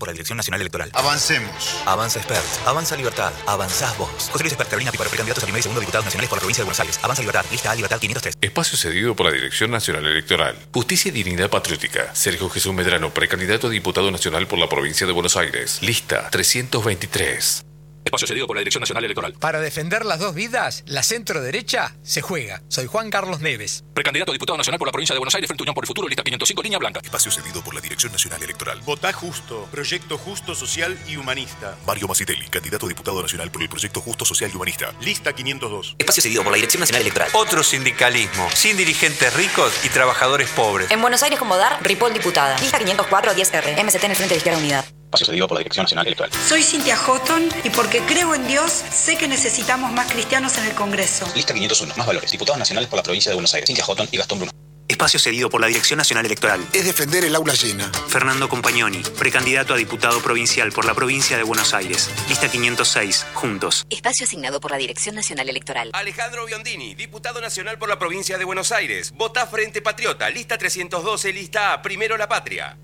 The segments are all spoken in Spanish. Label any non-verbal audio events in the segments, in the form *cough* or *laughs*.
por la Dirección Nacional Electoral. Avancemos. Avanza Expert. Avanza Libertad. Avanzás vos. José Luis Expert, Carolina Píparo, precandidatos a primer y segundo diputados nacionales por la provincia de Buenos Aires. Avanza Libertad. Lista A Libertad 503. Espacio cedido por la Dirección Nacional Electoral. Justicia y Dignidad Patriótica. Sergio Jesús Medrano, precandidato a diputado nacional por la provincia de Buenos Aires. Lista 323. Espacio cedido por la Dirección Nacional Electoral. Para defender las dos vidas, la centro derecha se juega. Soy Juan Carlos Neves. Precandidato a diputado nacional por la provincia de Buenos Aires, Frente Unión por el Futuro, lista 505, línea blanca. Espacio cedido por la Dirección Nacional Electoral. Votá justo. Proyecto justo, social y humanista. Mario Macitelli, candidato a diputado nacional por el Proyecto Justo, Social y Humanista. Lista 502. Espacio cedido por la Dirección Nacional Electoral. Otro sindicalismo, sin dirigentes ricos y trabajadores pobres. En Buenos Aires como dar, Ripoll diputada. Lista 504 10R. MST en el Frente de Izquierda Unidad. Espacio cedido por la Dirección Nacional Electoral. Soy Cintia Houghton y porque creo en Dios, sé que necesitamos más cristianos en el Congreso. Lista 501, más valores. Diputados nacionales por la provincia de Buenos Aires. Cintia Houghton y Gastón Bruno. Espacio cedido por la Dirección Nacional Electoral. Es defender el aula llena. Fernando Compagnoni, precandidato a diputado provincial por la provincia de Buenos Aires. Lista 506, juntos. Espacio asignado por la Dirección Nacional Electoral. Alejandro Biondini, diputado nacional por la provincia de Buenos Aires. Vota Frente Patriota. Lista 312, lista A. Primero la patria.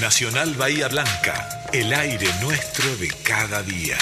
Nacional Bahía Blanca. El aire nuestro de cada día.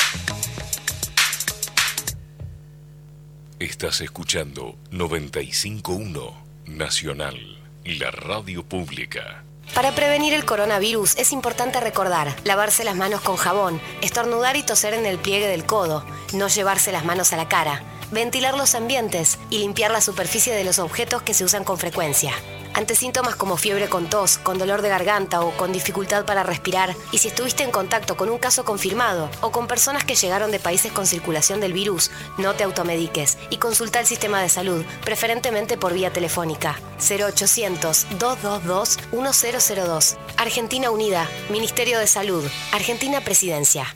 Estás escuchando 951 Nacional, la radio pública. Para prevenir el coronavirus es importante recordar lavarse las manos con jabón, estornudar y toser en el pliegue del codo, no llevarse las manos a la cara, ventilar los ambientes y limpiar la superficie de los objetos que se usan con frecuencia. Ante síntomas como fiebre con tos, con dolor de garganta o con dificultad para respirar, y si estuviste en contacto con un caso confirmado o con personas que llegaron de países con circulación del virus, no te automediques y consulta el sistema de salud, preferentemente por vía telefónica. 0800-222-1002. Argentina Unida, Ministerio de Salud, Argentina Presidencia.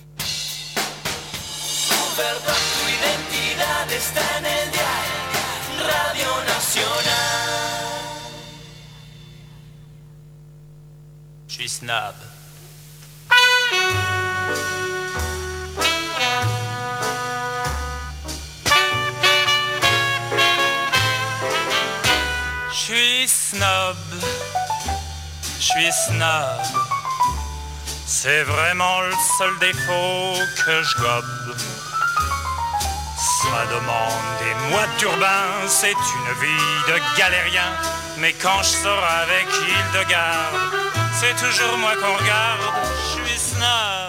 Radio. Je suis snob. Je suis snob. Je suis snob. C'est vraiment le seul défaut que je gobe. Ça demande des mois de turbin, c'est une vie de galérien. Mais quand je sors avec Hildegarde, c'est toujours moi qu'on regarde. Je suis snob.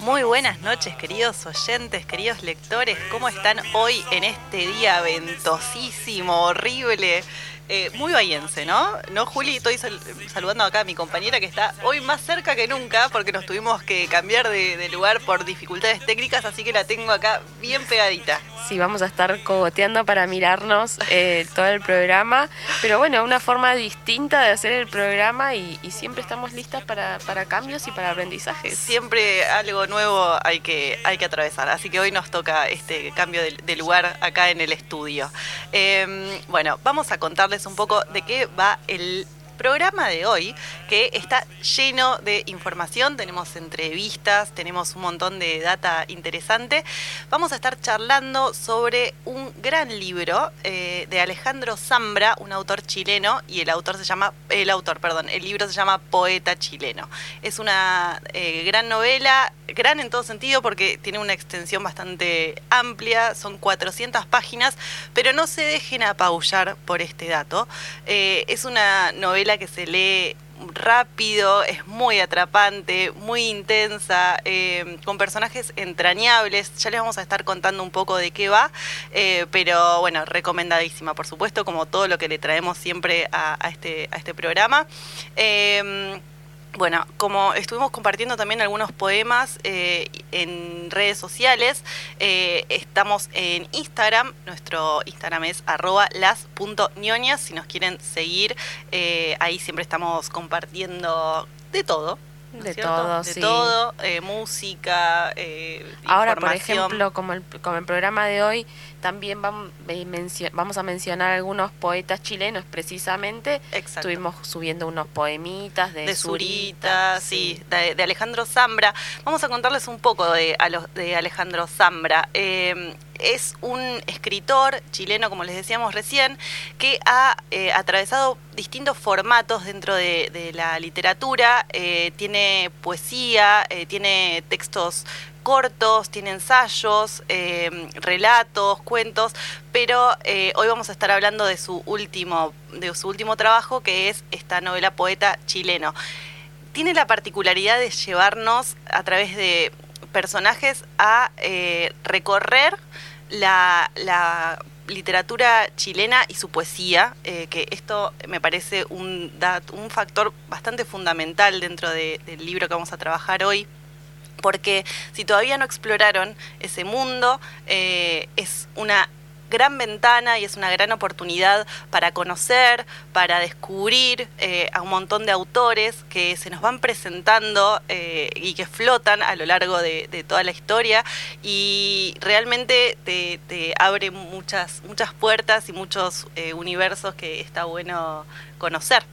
Muy buenas noches, queridos oyentes, queridos lectores. ¿Cómo están hoy en este día ventosísimo, horrible? Eh, muy bahiense, ¿no? No, Juli, estoy sal- saludando acá a mi compañera que está hoy más cerca que nunca porque nos tuvimos que cambiar de, de lugar por dificultades técnicas, así que la tengo acá bien pegadita. Sí, vamos a estar cogoteando para mirarnos eh, todo el programa, pero bueno, una forma distinta de hacer el programa y, y siempre estamos listas para, para cambios y para aprendizajes. Siempre algo nuevo hay que, hay que atravesar, así que hoy nos toca este cambio de, lugar acá en el estudio. Eh, bueno, vamos a contarles un poco de qué va el programa de hoy, que está lleno de información, tenemos entrevistas, tenemos un montón de data interesante. Vamos a estar charlando sobre un gran libro eh, de Alejandro Zambra, un autor chileno, y el autor se llama, el autor, perdón, el libro se llama Poeta chileno. Es una eh, gran novela, gran en todo sentido porque tiene una extensión bastante amplia, son 400 páginas, pero no se dejen apabullar por este dato. Eh, es una novela que se lee rápido, es muy atrapante, muy intensa, eh, con personajes entrañables. Ya les vamos a estar contando un poco de qué va, eh, pero bueno, recomendadísima, por supuesto, como todo lo que le traemos siempre a, este, a este programa. Eh, bueno, como estuvimos compartiendo también algunos poemas eh, en redes sociales, eh, estamos en Instagram, nuestro Instagram es arroba las.ñoñas, si nos quieren seguir, eh, ahí siempre estamos compartiendo de todo. ¿no es De todo, de sí. todo, eh, música, eh, Ahora, por ejemplo, como el, como el programa de hoy, también vam- eh, vamos a mencionar algunos poetas chilenos precisamente. Estuvimos subiendo unos poemitas de, de Zurita. Zurita, sí, de, de Alejandro Zambra. Vamos a contarles un poco de, a los- de Alejandro Zambra. Eh, es un escritor chileno, como les decíamos recién, que ha eh, atravesado distintos formatos dentro de, la literatura. Eh, tiene poesía, eh, tiene textos cortos, tiene ensayos, relatos, cuentos, pero hoy vamos a estar hablando de su último, de su último trabajo, que es esta novela poeta chileno. Tiene la particularidad de llevarnos a través de personajes a eh, recorrer la, la literatura chilena y su poesía, eh, que esto me parece un, un factor bastante fundamental dentro de- del libro que vamos a trabajar hoy porque si todavía no exploraron ese mundo, eh, es una gran ventana y es una gran oportunidad para conocer, para descubrir eh, a un montón de autores que se nos van presentando eh, y que flotan a lo largo de, toda la historia y realmente te, te abre muchas, muchas puertas y muchos eh, universos que está bueno conocer.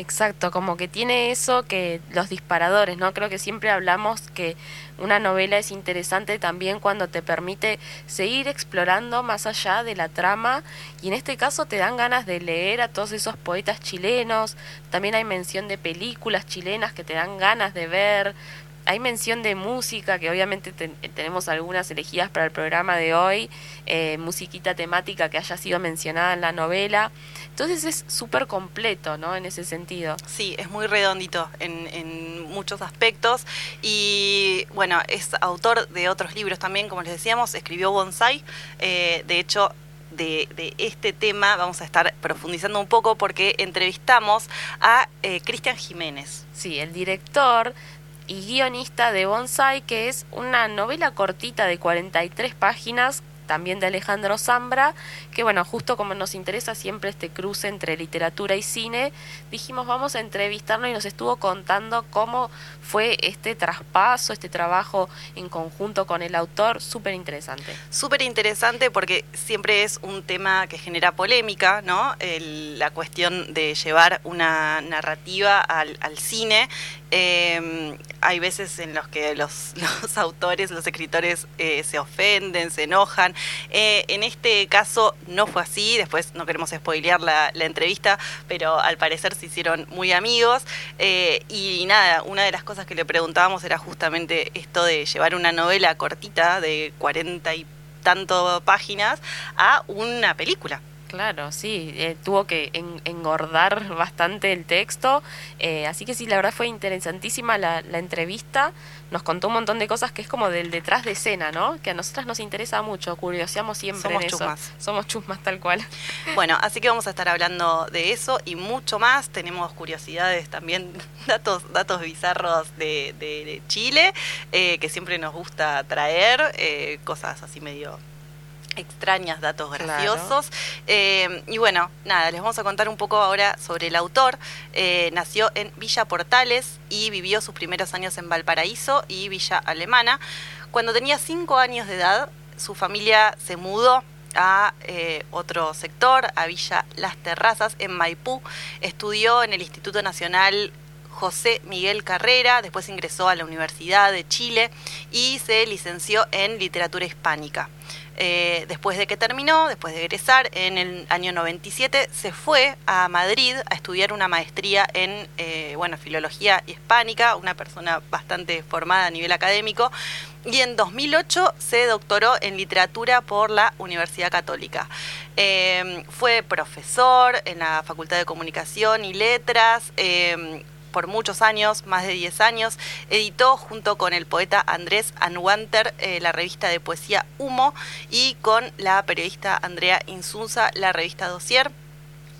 Exacto, como que tiene eso que los disparadores, ¿no? Creo que siempre hablamos que una novela es interesante también cuando te permite seguir explorando más allá de la trama y en este caso te dan ganas de leer a todos esos poetas chilenos, también hay mención de películas chilenas que te dan ganas de ver, hay mención de música, que obviamente ten- tenemos algunas elegidas para el programa de hoy, eh, musiquita temática que haya sido mencionada en la novela. Entonces es súper completo, ¿no? En ese sentido. Sí, es muy redondito en, en muchos aspectos y bueno, es autor de otros libros también, como les decíamos, escribió Bonsai, eh, de hecho... De, de este tema vamos a estar profundizando un poco porque entrevistamos a eh, Cristian Jiménez. Sí, el director y guionista de Bonsai, que es una novela cortita de 43 páginas, también de Alejandro Zambra, que bueno, justo como nos interesa siempre este cruce entre literatura y cine, dijimos vamos a entrevistarlo y nos estuvo contando cómo fue este traspaso, este trabajo en conjunto con el autor, súper interesante. Súper interesante porque siempre es un tema que genera polémica, ¿no? El- la cuestión de llevar una narrativa al, al cine. Eh, hay veces en los que *laughs* los, autores, los escritores eh, se ofenden, se enojan. Eh, en este caso no fue así, después no queremos spoilear la, la entrevista, pero al parecer se hicieron muy amigos. Eh, y nada, una de las cosas que le preguntábamos era justamente esto de llevar una novela cortita de 40 y tanto páginas a una película. Claro, sí, eh, tuvo que en- engordar *laughs* bastante el texto, eh, así que sí, la verdad fue interesantísima la, la entrevista, nos contó un montón de cosas que es como del detrás de escena, ¿no? Que a nosotras nos interesa mucho, curioseamos siempre Somos en eso. chusmas. Somos chusmas tal cual. *laughs* Bueno, así que vamos a estar hablando de eso y mucho más. Tenemos curiosidades también, *laughs* datos, datos bizarros de, de- de Chile, eh, que siempre nos gusta traer, eh, cosas así medio extrañas, datos Claro. graciosos. Eh, y bueno, nada, les vamos a contar un poco ahora sobre el autor. Eh, nació en Villa Portales y vivió sus primeros años en Valparaíso y Villa Alemana. Cuando tenía cinco años de edad, su familia se mudó a eh, otro sector, a Villa Las Terrazas, en Maipú. Estudió en el Instituto Nacional José Miguel Carrera, después ingresó a la Universidad de Chile y se licenció en literatura hispánica. Eh, después de que terminó, después de egresar en el año 97, se fue a Madrid a estudiar una maestría en eh, bueno, filología hispánica, una persona bastante formada a nivel académico, y en 2008 se doctoró en literatura por la Universidad Católica. Eh, fue profesor en la Facultad de Comunicación y Letras. Por muchos años, más de 10 años, editó junto con el poeta Andrés Anwanter eh, la revista de poesía Humo y con la periodista Andrea Insunza la revista Dossier.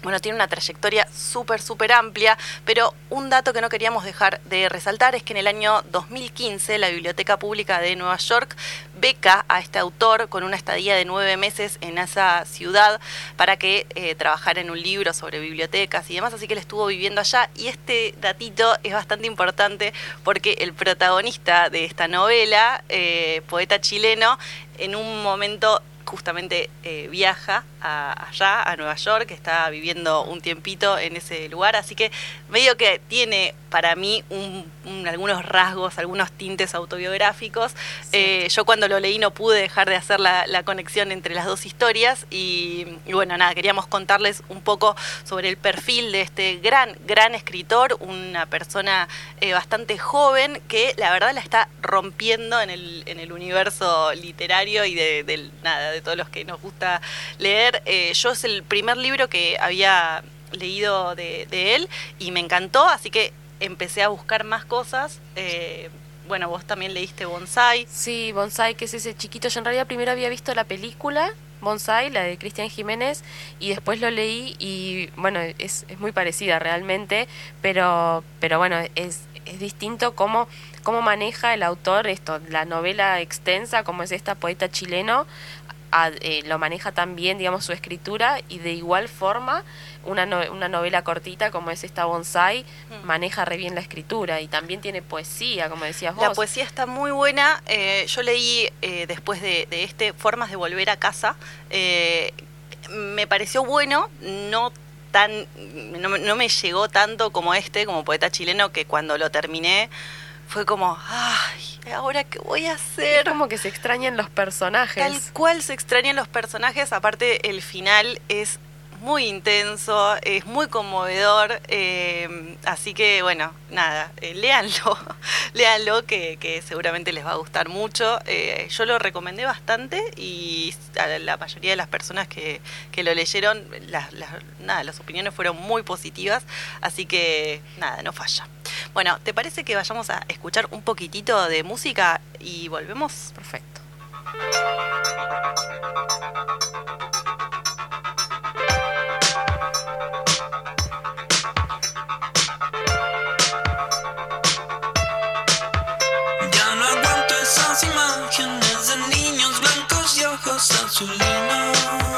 Bueno, tiene una trayectoria súper, súper amplia, pero un dato que no queríamos dejar de resaltar es que en el año 2015 la Biblioteca Pública de Nueva York beca a este autor con una estadía de nueve meses en esa ciudad para que eh, trabajara en un libro sobre bibliotecas y demás, así que él estuvo viviendo allá y este datito es bastante importante porque el protagonista de esta novela, eh, poeta chileno, en un momento justamente eh, viaja a- allá, a Nueva York, está viviendo un tiempito en ese lugar, así que medio que tiene para mí un- algunos rasgos, algunos tintes autobiográficos. Eh, yo cuando lo leí no pude dejar de hacer la, la conexión entre las dos historias y, y bueno, nada, queríamos contarles un poco sobre el perfil de este gran, gran escritor, una persona eh, bastante joven que la verdad la está rompiendo en el, en el universo literario y de, nada, de todos los que nos gusta leer. Eh, yo es el primer libro que había leído de, de él y me encantó, así que empecé a buscar más cosas. Eh, bueno, vos también leíste Bonsai. Sí, Bonsai, que es ese chiquito. Yo en realidad primero había visto la película Bonsai, la de Cristian Jiménez, y después lo leí y bueno, es, es muy parecida realmente, pero, pero bueno, es, es distinto cómo, cómo maneja el autor esto, la novela extensa, como es esta poeta chileno, a- eh, lo maneja también, digamos, su escritura y de igual forma una, no- una novela cortita como es esta Bonsai maneja re bien la escritura y también tiene poesía, como decías vos. La poesía está muy buena. Eh, yo leí eh, después de, de este Formas de Volver a Casa. Me pareció bueno, no tan no, no me llegó tanto como este, como poeta chileno, que cuando lo terminé fue como, ay, ¿ahora qué voy a hacer? Es como que se extrañan los personajes. Tal cual se extrañan los personajes, aparte el final es muy intenso, es muy conmovedor, eh, así que bueno, nada, eh, léanlo, *laughs* léanlo que, que seguramente les va a gustar mucho. Eh, yo lo recomendé bastante y a la- la mayoría de las personas que, que lo leyeron, las, las- nada, las opiniones fueron muy positivas, así que nada, no falla. Bueno, ¿te parece que vayamos a escuchar un poquitito de música y volvemos? Perfecto. Ya no aguanto esas imágenes de niños blancos y ojos azulinos.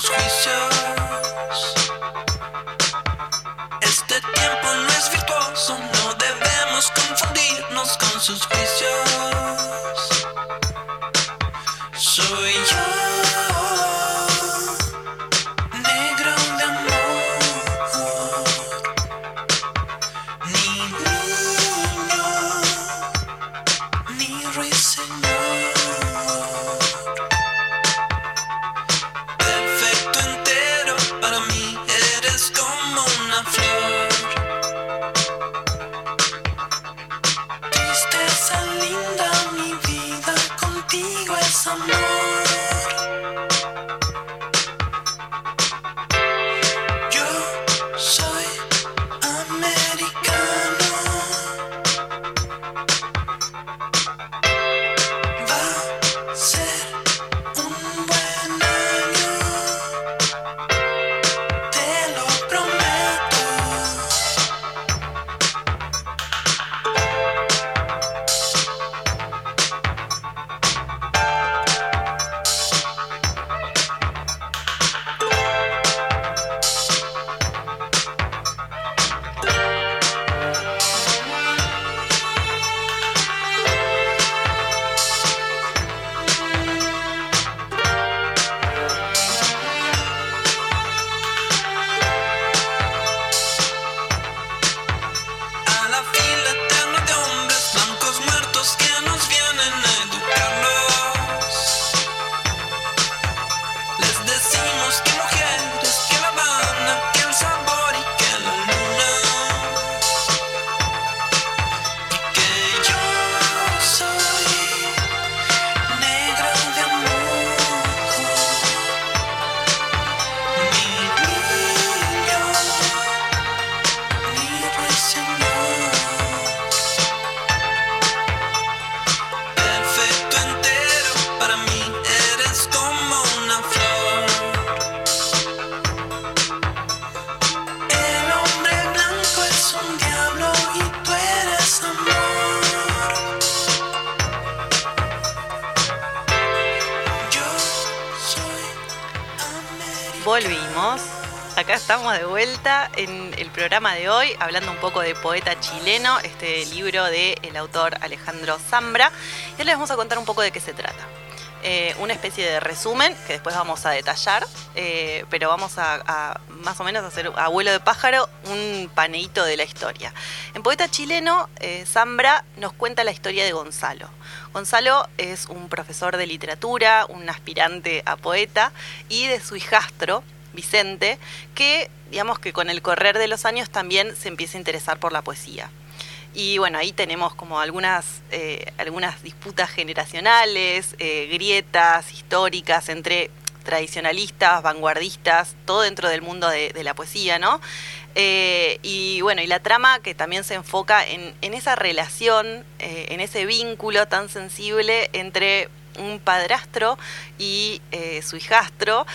Sus juicios. Este tiempo no es virtuoso, no debemos confundirnos con sus juicios. De vuelta en el programa de hoy, hablando un poco de Poeta Chileno, este libro del autor Alejandro Zambra. Y les vamos a contar un poco de qué se trata. Eh, una especie de resumen que después vamos a detallar, eh, pero vamos a, a más o menos hacer a vuelo de pájaro un paneíto de la historia. En Poeta Chileno, eh, Zambra nos cuenta la historia de Gonzalo. Gonzalo es un profesor de literatura, un aspirante a poeta, y de su hijastro, Vicente, que digamos que con el correr de los años también se empieza a interesar por la poesía. Y bueno, ahí tenemos como algunas, eh, algunas disputas generacionales, eh, grietas históricas entre tradicionalistas, vanguardistas, todo dentro del mundo de, la poesía, ¿no? Eh, y bueno, y la trama que también se enfoca en, en esa relación, en ese vínculo tan sensible entre un padrastro y su hijastro,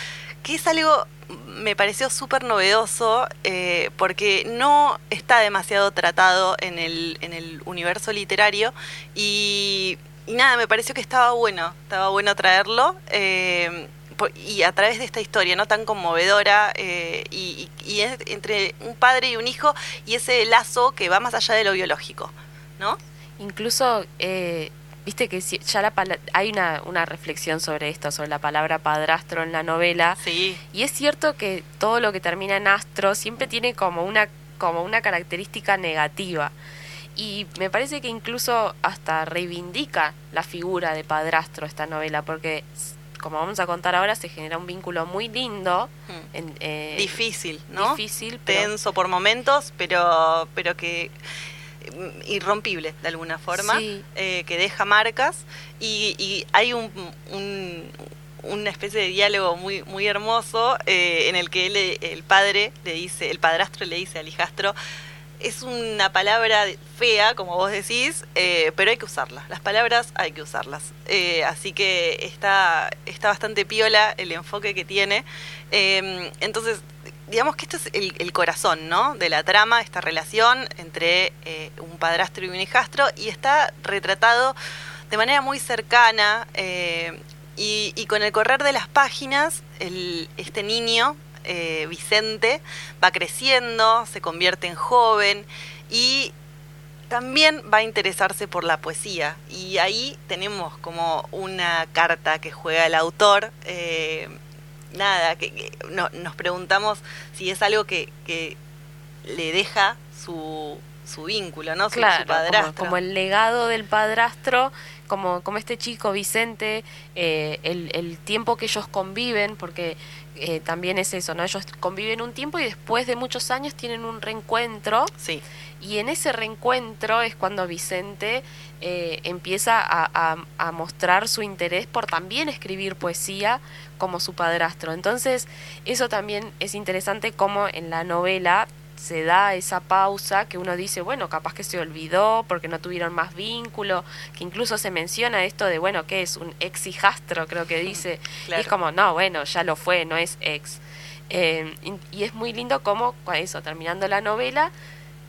que es algo me pareció súper novedoso eh, porque no está demasiado tratado en el, en el universo literario y, nada, me pareció que estaba bueno, estaba bueno traerlo. eh, y a través de esta historia no tan conmovedora eh, y, es entre un padre y un hijo y ese lazo que va más allá de lo biológico, ¿no? Incluso, viste que si- ya la pala- hay una, una reflexión sobre esto, sobre la palabra padrastro en la novela. Sí. Y es cierto que todo lo que termina en astro siempre tiene como una, como una característica negativa. Y me parece que incluso hasta reivindica la figura de padrastro esta novela, porque como vamos a contar ahora, se genera un vínculo muy lindo. en- eh, Difícil, ¿no? Difícil, pero Tenso por momentos, pero, pero que irrompible de alguna forma, Sí. eh, que deja marcas y, y hay un, un- una especie de diálogo muy, muy hermoso eh, en el que él, el padre le dice, el padrastro le dice al hijastro, es una palabra fea, como vos decís, eh, pero hay que usarla. Las palabras hay que usarlas. Eh, así que está, está bastante piola el enfoque que tiene. Eh, entonces, digamos que esto es el, corazón, ¿no? De la trama, esta relación entre eh, un padrastro y un hijastro, y está retratado de manera muy cercana. eh, y, con el correr de las páginas, este niño, eh, Vicente, va creciendo, se convierte en joven y también va a interesarse por la poesía. Y ahí tenemos como una carta que juega el autor. Nada, que, que no- nos preguntamos si es algo que, que le deja su, su vínculo, ¿no? Su- su, Claro, padrastro. como, como el legado del padrastro, como, como este chico Vicente, eh, el, el tiempo que ellos conviven, porque eh, también es eso, ¿no? Ellos conviven un tiempo y después de muchos años tienen un reencuentro. Sí. Y en ese reencuentro es cuando Vicente eh, empieza a, a- a mostrar su interés por también escribir poesía como su padrastro. Entonces, eso también es interesante como en la novela se da esa pausa que uno dice, bueno, capaz que se olvidó porque no tuvieron más vínculo, que incluso se menciona esto de, bueno, ¿qué es? Un ex hijastro, creo que dice. Y es como, no, bueno, ya lo fue, no es ex. Eh, y, y es muy lindo como, con eso, terminando la novela,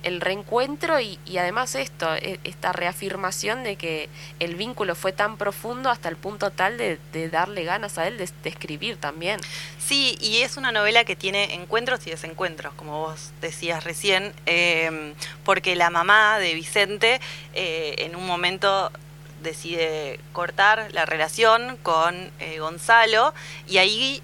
el reencuentro y, además esto, e- esta reafirmación de que el vínculo fue tan profundo hasta el punto tal de, darle ganas a él de, escribir también. Sí, y es una novela que tiene encuentros y desencuentros, como vos decías recién, eh, porque la mamá de Vicente eh, en un momento decide cortar la relación con eh, Gonzalo y ahí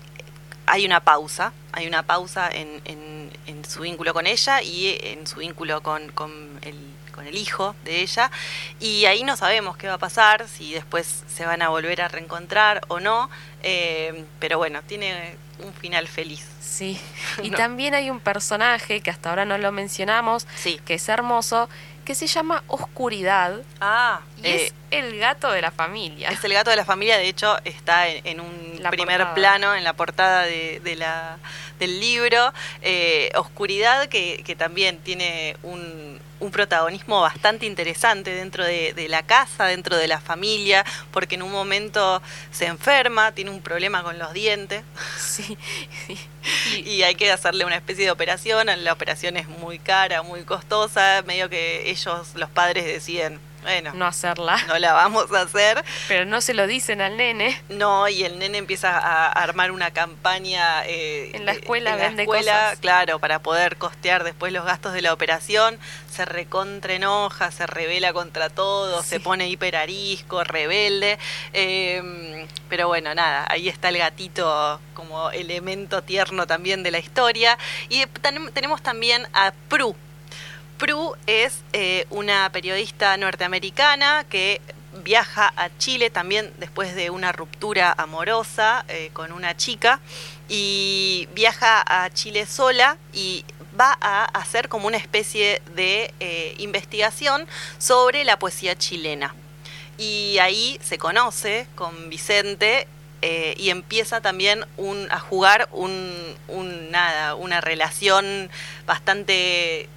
hay una pausa, hay una pausa en, en- en su vínculo con ella y en su vínculo con, con el, con el hijo de ella. Y ahí no sabemos qué va a pasar, si después se van a volver a reencontrar o no. eh, pero bueno, tiene un final feliz. Sí. *laughs* Y No. también hay un personaje que hasta ahora no lo mencionamos, que es hermoso, que se llama Oscuridad. Ah, y eh, es el gato de la familia. Es el gato de la familia, de hecho, está en, en un La primer portada. plano en la portada de, de la, del libro. Eh, Oscuridad, que, que también tiene un, un protagonismo bastante interesante dentro de, de la casa, dentro de la familia, porque en un momento se enferma, tiene un problema con los dientes. *laughs* Sí. Y hay que hacerle una especie de operación. La operación es muy cara, muy costosa. Medio que ellos, los padres, deciden bueno, no hacerla. No la vamos a hacer. Pero no se lo dicen al nene. No, y el nene empieza a armar una campaña eh, en la escuela, en la vende escuela, cosas. claro, para poder costear después los gastos de la operación. Se recontra enoja, se revela contra todo, se pone hiper arisco, rebelde. eh, pero bueno, nada, ahí está el gatito como elemento tierno también de la historia. Y ten- tenemos también a Prue. Prue es eh, una periodista norteamericana que viaja a Chile también después de una ruptura amorosa eh, con una chica y viaja a Chile sola y va a hacer como una especie de eh, investigación sobre la poesía chilena. Y ahí se conoce con Vicente y empieza también a jugar una relación bastante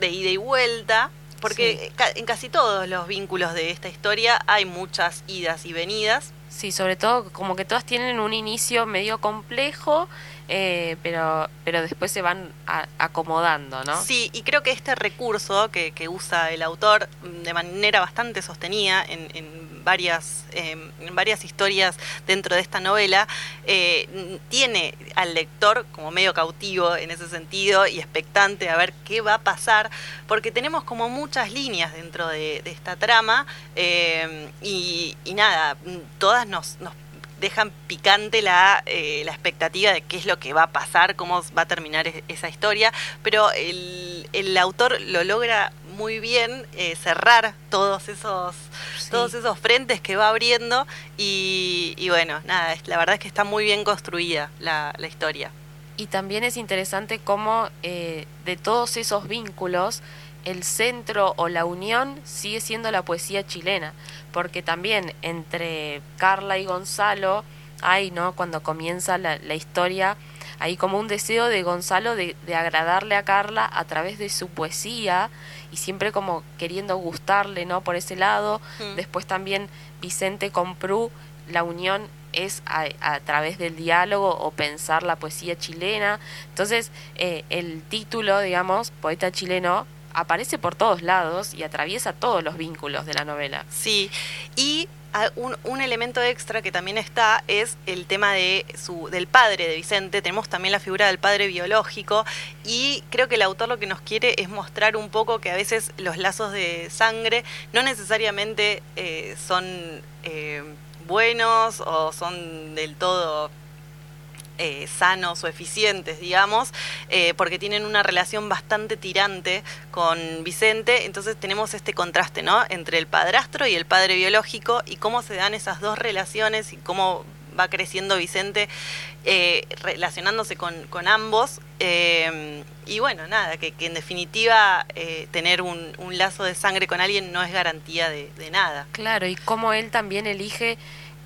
de ida y vuelta, porque en casi todos los vínculos de esta historia hay muchas idas y venidas. Sí, sobre todo como que todas tienen un inicio medio complejo, eh, pero, pero después se van a- acomodando, ¿no? Sí, y creo que este recurso que, que usa el autor de manera bastante sostenida en, en varias, en varias historias dentro de esta novela, eh, tiene al lector como medio cautivo en ese sentido y expectante a ver qué va a pasar, porque tenemos como muchas líneas dentro de, esta trama eh, y, nada, todas nos, dejan picante la, eh, la expectativa de qué es lo que va a pasar, cómo va a terminar es- esa historia, pero el, el autor lo logra muy bien eh, cerrar todos esos todos esos frentes que va abriendo y, y bueno, nada, es- la verdad es que está muy bien construida la, la historia. Y también es interesante cómo eh, de todos esos vínculos el centro o la unión sigue siendo la poesía chilena, porque también entre Carla y Gonzalo hay, ¿no? Cuando comienza la, la historia, hay como un deseo de Gonzalo de, de agradarle a Carla a través de su poesía y siempre como queriendo gustarle, ¿no? Por ese lado. Mm. Después también Vicente con Pru, la unión es a, a través del diálogo o pensar la poesía chilena. Entonces, eh, el título, digamos, poeta chileno, aparece por todos lados y atraviesa todos los vínculos de la novela. Sí, y un, un elemento extra que también está es el tema de su, del padre de Vicente. Tenemos también la figura del padre biológico y creo que el autor lo que nos quiere es mostrar un poco que a veces los lazos de sangre no necesariamente eh, son eh, buenos o son del todo eh, sanos o eficientes, digamos, eh, porque tienen una relación bastante tirante con Vicente, entonces tenemos este contraste, ¿no? Entre el padrastro y el padre biológico y cómo se dan esas dos relaciones y cómo va creciendo Vicente eh, relacionándose con, ambos. y bueno, nada, que, en definitiva tener un, lazo de sangre con alguien no es garantía de nada. Claro, y cómo él también elige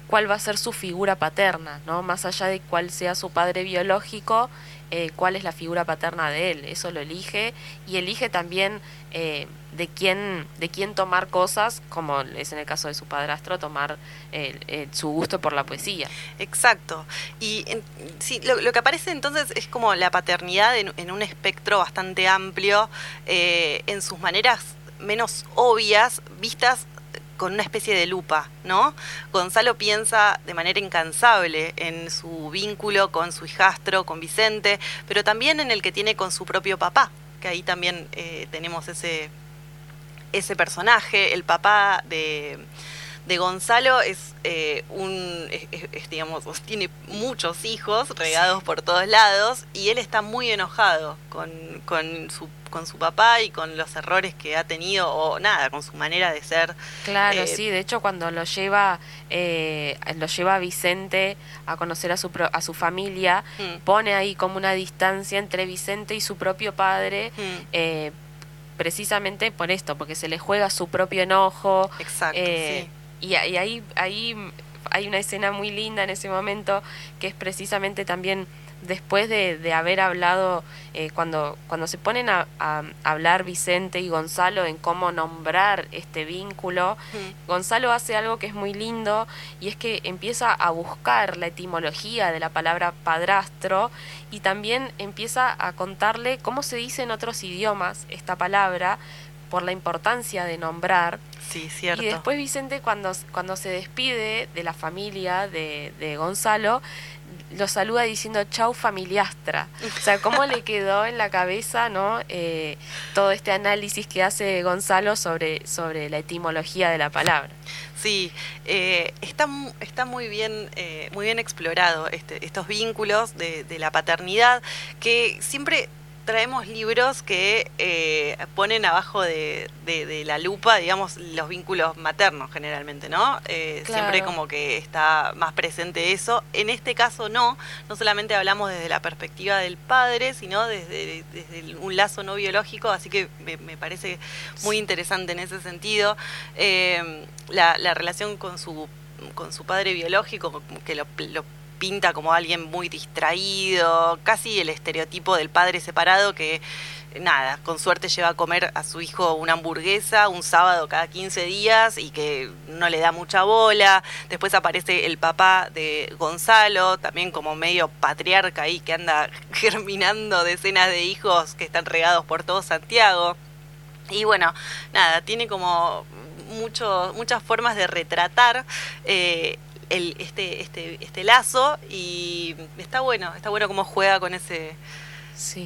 cuál va a ser su figura paterna, ¿no? Más allá de cuál sea su padre biológico, eh, cuál es la figura paterna de él. Eso lo elige y elige también eh, de quién de quién tomar cosas, como es en el caso de su padrastro, tomar eh, eh, su gusto por la poesía. Exacto. Y en- sí, lo, que aparece entonces es como la paternidad en, en un espectro bastante amplio, eh, en sus maneras menos obvias, vistas con una especie de lupa, ¿no? Gonzalo piensa de manera incansable en su vínculo con su hijastro, con Vicente, pero también en el que tiene con su propio papá, que ahí también eh, tenemos ese, ese personaje, el papá de, de Gonzalo es eh, un, es- es- es, digamos, tiene muchos hijos regados por todos lados y él está muy enojado con, con, su, con su papá y con los errores que ha tenido o nada, con su manera de ser. Claro, Eh, sí, de hecho cuando lo lleva, eh, lo lleva a Vicente a conocer a su, pro- a su familia, Mm. pone ahí como una distancia entre Vicente y su propio padre, Mm. eh, precisamente por esto, porque se le juega su propio enojo. Exacto, eh, y, y ahí, ahí hay una escena muy linda en ese momento que es precisamente también después de, de haber hablado, eh, cuando, cuando se ponen a, a hablar Vicente y Gonzalo en cómo nombrar este vínculo, Gonzalo hace algo que es muy lindo y es que empieza a buscar la etimología de la palabra padrastro y también empieza a contarle cómo se dice en otros idiomas esta palabra por la importancia de nombrar. Sí, cierto. Y después Vicente cuando, cuando se despide de la familia de, de Gonzalo, lo saluda diciendo chau familiastra. O sea, cómo le *laughs* quedó en la cabeza, ¿no? Eh, todo este análisis que hace Gonzalo sobre, sobre la etimología de la palabra. Sí, eh, está, está muy bien, eh, muy bien explorado este, estos vínculos de, de la paternidad, que siempre traemos libros que eh, ponen abajo de, de- de la lupa, digamos, los vínculos maternos generalmente, ¿no? Eh, Claro. Siempre como que está más presente eso. En este caso no, no solamente hablamos desde la perspectiva del padre, sino desde, desde un lazo no biológico, así que me, me parece muy interesante en ese sentido. Eh, la, la relación con su, con su padre biológico, que lo, lo pinta como alguien muy distraído, casi el estereotipo del padre separado que, nada, con suerte lleva a comer a su hijo una hamburguesa un sábado cada 15 días y que no le da mucha bola. Después aparece el papá de Gonzalo, también como medio patriarca ahí que anda *laughs* germinando decenas de hijos que están regados por todo Santiago. Y bueno, nada, tiene como muchas formas de retratar eh, el, este, este, este lazo y está bueno, está bueno cómo juega con ese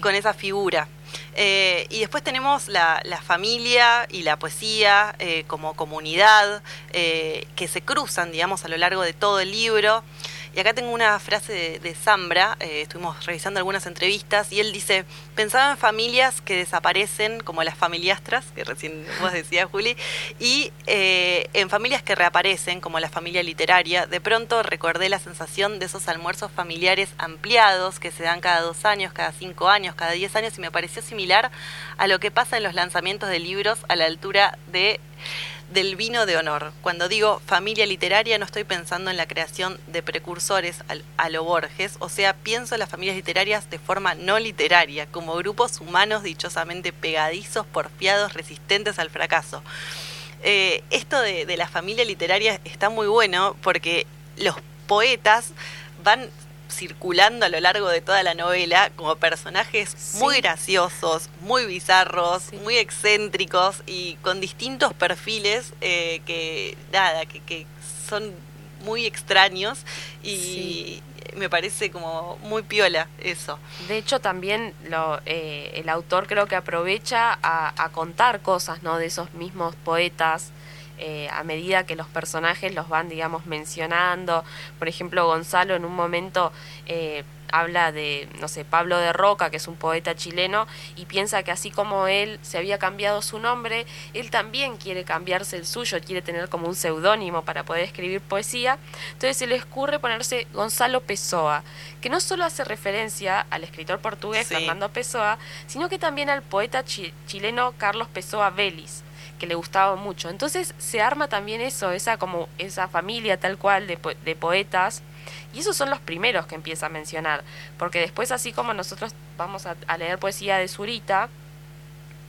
con esa figura. Eh, y después tenemos la, la familia y la poesía eh, como comunidad eh, que se cruzan, digamos, a lo largo de todo el libro. Y acá tengo una frase de, de Zambra, eh, estuvimos revisando algunas entrevistas, y él dice, pensaba en familias que desaparecen, como las familiastras, que recién vos decías, Juli, y eh, en familias que reaparecen, como la familia literaria. De pronto recordé la sensación de esos almuerzos familiares ampliados que se dan cada dos años, cada cinco años, cada diez años, y me pareció similar a lo que pasa en los lanzamientos de libros a la altura de del vino de honor. Cuando digo familia literaria no estoy pensando en la creación de precursores a lo Borges, o sea, pienso en las familias literarias de forma no literaria, como grupos humanos dichosamente pegadizos, porfiados, resistentes al fracaso. Eh, esto de, de la familia literaria está muy bueno porque los poetas van circulando a lo largo de toda la novela como personajes muy graciosos, muy bizarros, muy excéntricos y con distintos perfiles eh, que nada, que, que son muy extraños y me parece como muy piola eso. De hecho, también lo, eh, el autor creo que aprovecha a, a contar cosas ¿no? de esos mismos poetas eh, a medida que los personajes los van, digamos, mencionando. Por ejemplo, Gonzalo en un momento eh, habla de, no sé, Pablo de Roca, que es un poeta chileno, y piensa que así como él se había cambiado su nombre, él también quiere cambiarse el suyo, quiere tener como un seudónimo para poder escribir poesía. Entonces se le escurre ponerse Gonzalo Pessoa, que no solo hace referencia al escritor portugués Sí. Fernando Pessoa, sino que también al poeta chi- chileno Carlos Pessoa Vélez que le gustaba mucho. Entonces se arma también eso, esa como esa familia tal cual de, po- de poetas. Y esos son los primeros que empieza a mencionar, porque después así como nosotros vamos a, a leer poesía de Zurita,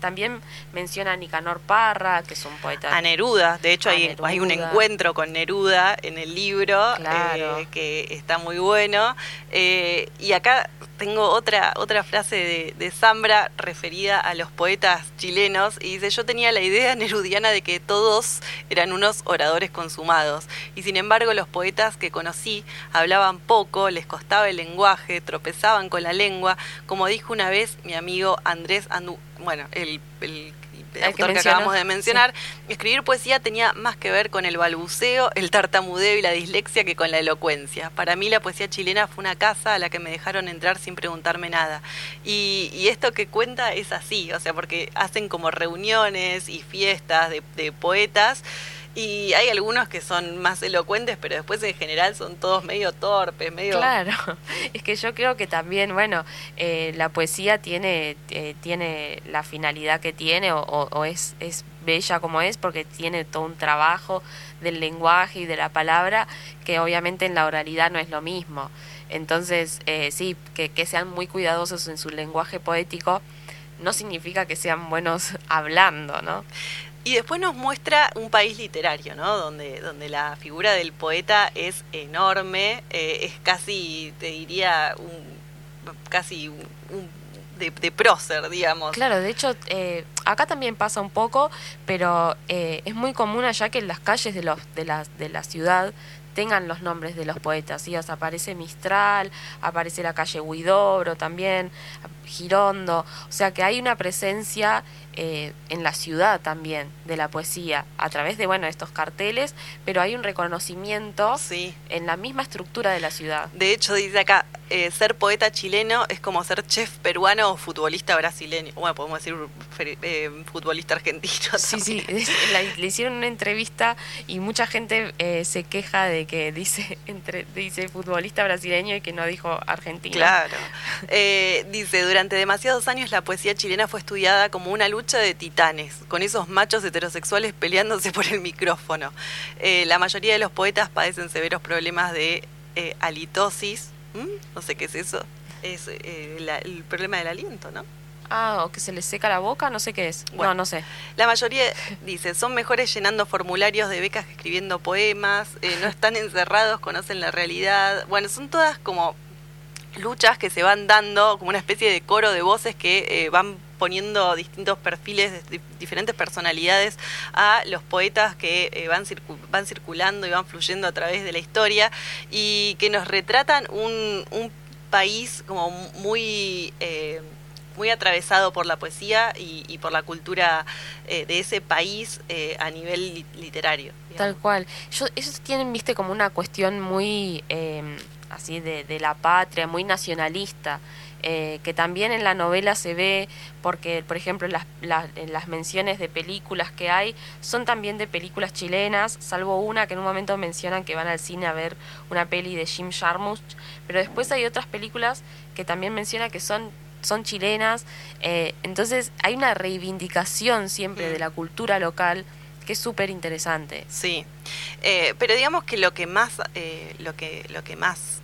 también menciona a Nicanor Parra, que es un poeta. A Neruda, de hecho hay, hay un encuentro con Neruda en el libro Claro. eh, que está muy bueno. Eh, y acá tengo otra, otra frase de, Zambra referida a los poetas chilenos y dice, yo tenía la idea nerudiana de que todos eran unos oradores consumados y sin embargo los poetas que conocí hablaban poco, les costaba el lenguaje, tropezaban con la lengua, como dijo una vez mi amigo Andrés Andu, bueno, el que autor que, acabamos de mencionar, escribir poesía tenía más que ver con el balbuceo, el tartamudeo y la dislexia que con la elocuencia. Para mí la poesía chilena fue una casa a la que me dejaron entrar sin preguntarme nada. Y, y esto que cuenta es así, o sea, porque hacen como reuniones y fiestas de, de poetas. Y hay algunos que son más elocuentes, pero después en general son todos medio torpes, medio... Claro, *laughs* es que yo creo que también, bueno, eh, la poesía tiene, eh, tiene la finalidad que tiene o, es, es bella como es porque tiene todo un trabajo del lenguaje y de la palabra que obviamente en la oralidad no es lo mismo. Entonces, eh, sí, que, que sean muy cuidadosos en su lenguaje poético no significa que sean buenos *laughs* hablando, ¿no? Y después nos muestra un país literario, ¿no? Donde, donde la figura del poeta es enorme, eh, es casi, te diría, un, casi un, de, de prócer, digamos. Claro, de hecho, eh, acá también pasa un poco, pero eh, es muy común allá que en las calles de, los, de, la, de la ciudad tengan los nombres de los poetas. ¿sí? O sea, aparece Mistral, aparece la calle Huidobro también, Girondo. O sea, que hay una presencia eh, en la ciudad también de la poesía a través de bueno estos carteles, pero hay un reconocimiento en la misma estructura de la ciudad. De hecho, dice acá, eh, ser poeta chileno es como ser chef peruano o futbolista brasileño. Bueno, podemos decir eh, futbolista argentino. Sí, sí, le hicieron una entrevista y mucha gente se queja de que dice, *laughs* entre, dice futbolista brasileño y que no dijo argentino. Claro. *laughs* dice, durante demasiados años la poesía chilena fue estudiada como una lucha de titanes, con esos machos heterosexuales peleándose por el micrófono. Eh, la mayoría de los poetas padecen severos problemas de eh, halitosis. No sé qué es eso. Es eh, el problema del aliento, ¿no? Ah, o que se les seca la boca, no sé qué es. no, no sé. La mayoría dice, son mejores llenando formularios de becas que escribiendo poemas, no están encerrados, conocen la realidad. Bueno, son todas como luchas que se van dando, como una especie de coro de voces que van poniendo distintos perfiles, de diferentes personalidades a los poetas que eh, van, van circulando y van fluyendo a través de la historia y que nos retratan un, país como muy... Eh, muy atravesado por la poesía y, por la cultura eh, de ese país a nivel literario. Tal cual. ellos tienen, viste, como una cuestión muy así de, de, la patria, muy nacionalista. Eh, que también en la novela se ve, porque por ejemplo las, las, menciones de películas que hay son también de películas chilenas, salvo una que en un momento mencionan que van al cine a ver una peli de Jim Jarmusch, pero después hay otras películas que también menciona que son son chilenas, eh, entonces hay una reivindicación siempre de la cultura local que es súper interesante. Sí, eh, pero digamos que lo que más, lo que, lo que más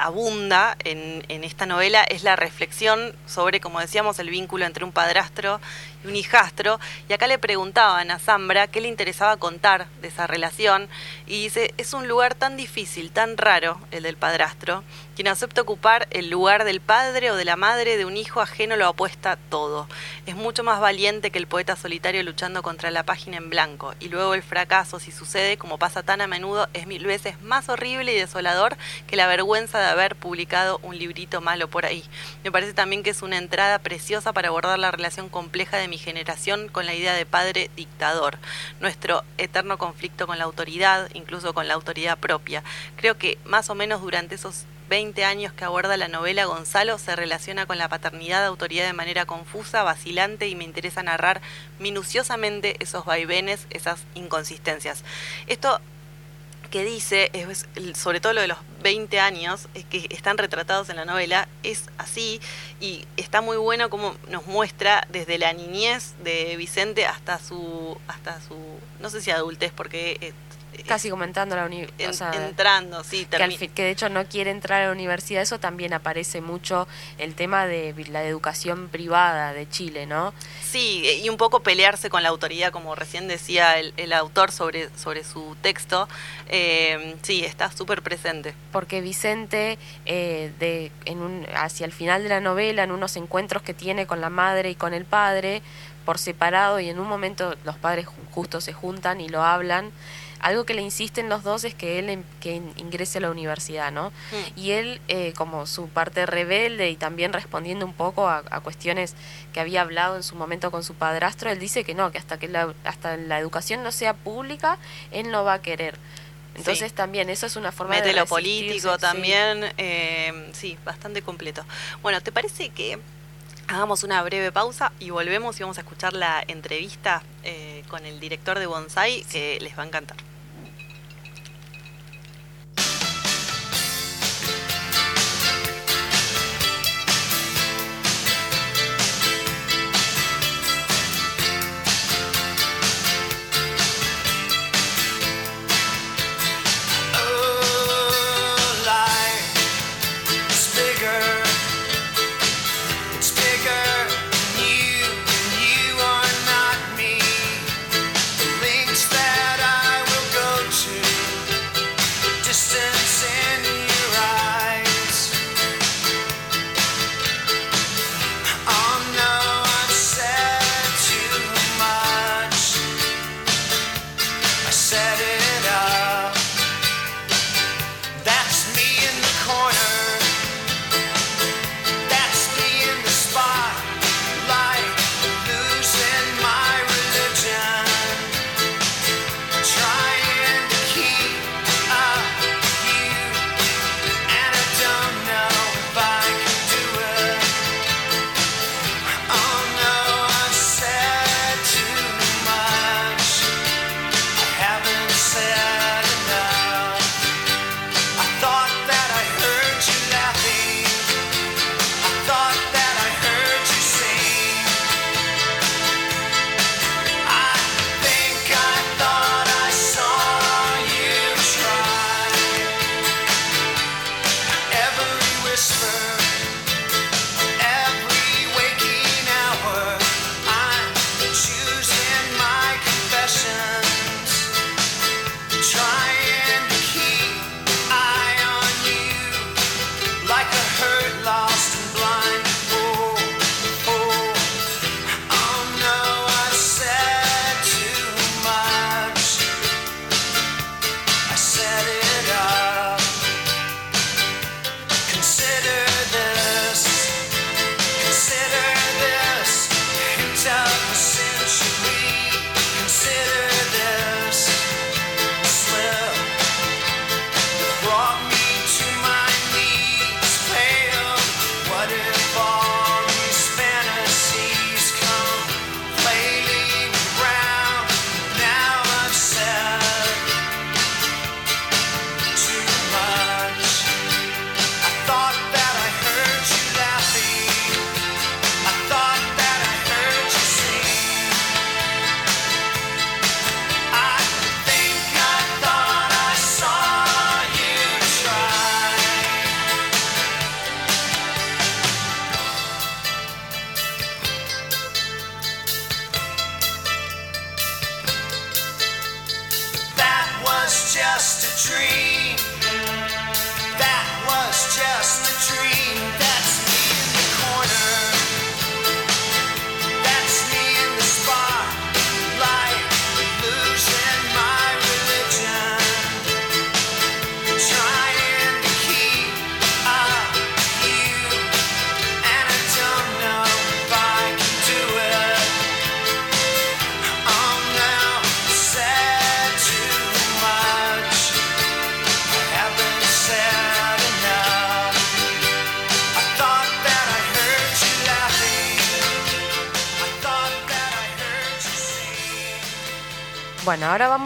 abunda en, en, esta novela es la reflexión sobre, como decíamos, el vínculo entre un padrastro un hijastro. Y acá le preguntaban a Zambra qué le interesaba contar de esa relación. Y dice, es un lugar tan difícil, tan raro, el del padrastro, quien acepta ocupar el lugar del padre o de la madre de un hijo ajeno lo apuesta todo. Es mucho más valiente que el poeta solitario luchando contra la página en blanco. Y luego el fracaso, si sucede, como pasa tan a menudo, es mil veces más horrible y desolador que la vergüenza de haber publicado un librito malo por ahí. Me parece también que es una entrada preciosa para abordar la relación compleja de mi generación con la idea de padre dictador, nuestro eterno conflicto con la autoridad, incluso con la autoridad propia. Creo que más o menos durante esos 20 años que aborda la novela, Gonzalo se relaciona con la paternidad de autoridad de manera confusa, vacilante y me interesa narrar minuciosamente esos vaivenes, esas inconsistencias. Esto que dice, es, sobre todo lo de los 20 años, es que están retratados en la novela, es así y está muy bueno como nos muestra desde la niñez de Vicente hasta su, hasta su no sé si adultez, porque eh, Casi comentando la universidad. entrando, sí. Que, que, de hecho no quiere entrar a la universidad. Eso también aparece mucho el tema de la educación privada de Chile, ¿no? Sí, y un poco pelearse con la autoridad, como recién decía el, autor sobre, sobre su texto. Eh, sí, está súper presente. Porque Vicente, eh, de, en un, hacia el final de la novela, en unos encuentros que tiene con la madre y con el padre, por separado, y en un momento los padres justo se juntan y lo hablan algo que le insisten los dos es que él que ingrese a la universidad, ¿no? Mm. Y él, eh, como su parte rebelde y también respondiendo un poco a, cuestiones que había hablado en su momento con su padrastro, él dice que no, que hasta que la, hasta la educación no sea pública, él no va a querer. Entonces también eso es una forma Mete de... lo político también, eh, sí, bastante completo. Bueno, ¿te parece que hagamos una breve pausa y volvemos y vamos a escuchar la entrevista eh, con el director de Bonsai que les va a encantar?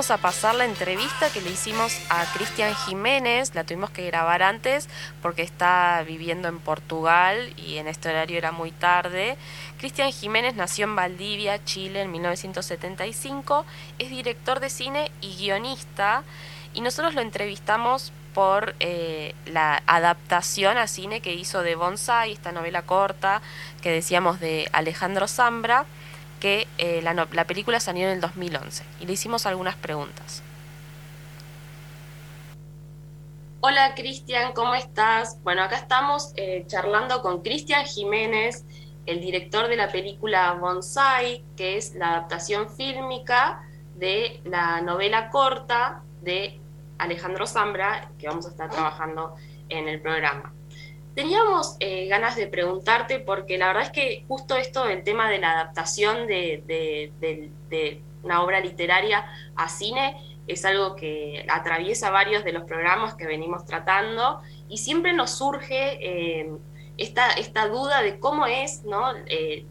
Vamos a pasar la entrevista que le hicimos a Cristian Jiménez. La tuvimos que grabar antes porque está viviendo en Portugal y en este horario era muy tarde. Cristian Jiménez nació en Valdivia, Chile, en 1975. Es director de cine y guionista. Y nosotros lo entrevistamos por eh, la adaptación a cine que hizo de Bonsai, esta novela corta que decíamos de Alejandro Zambra que eh, la, la, película salió en el 2011 y le hicimos algunas preguntas. Hola Cristian, ¿cómo estás? Bueno, acá estamos eh, charlando con Cristian Jiménez, el director de la película Bonsai, que es la adaptación fílmica de la novela corta de Alejandro Zambra, que vamos a estar trabajando en el programa. Teníamos eh, ganas de preguntarte porque la verdad es que justo esto del tema de la adaptación de, una obra literaria a cine es algo que atraviesa varios de los programas que venimos tratando y siempre nos surge eh, esta, esta, duda de cómo es ¿no? Eh,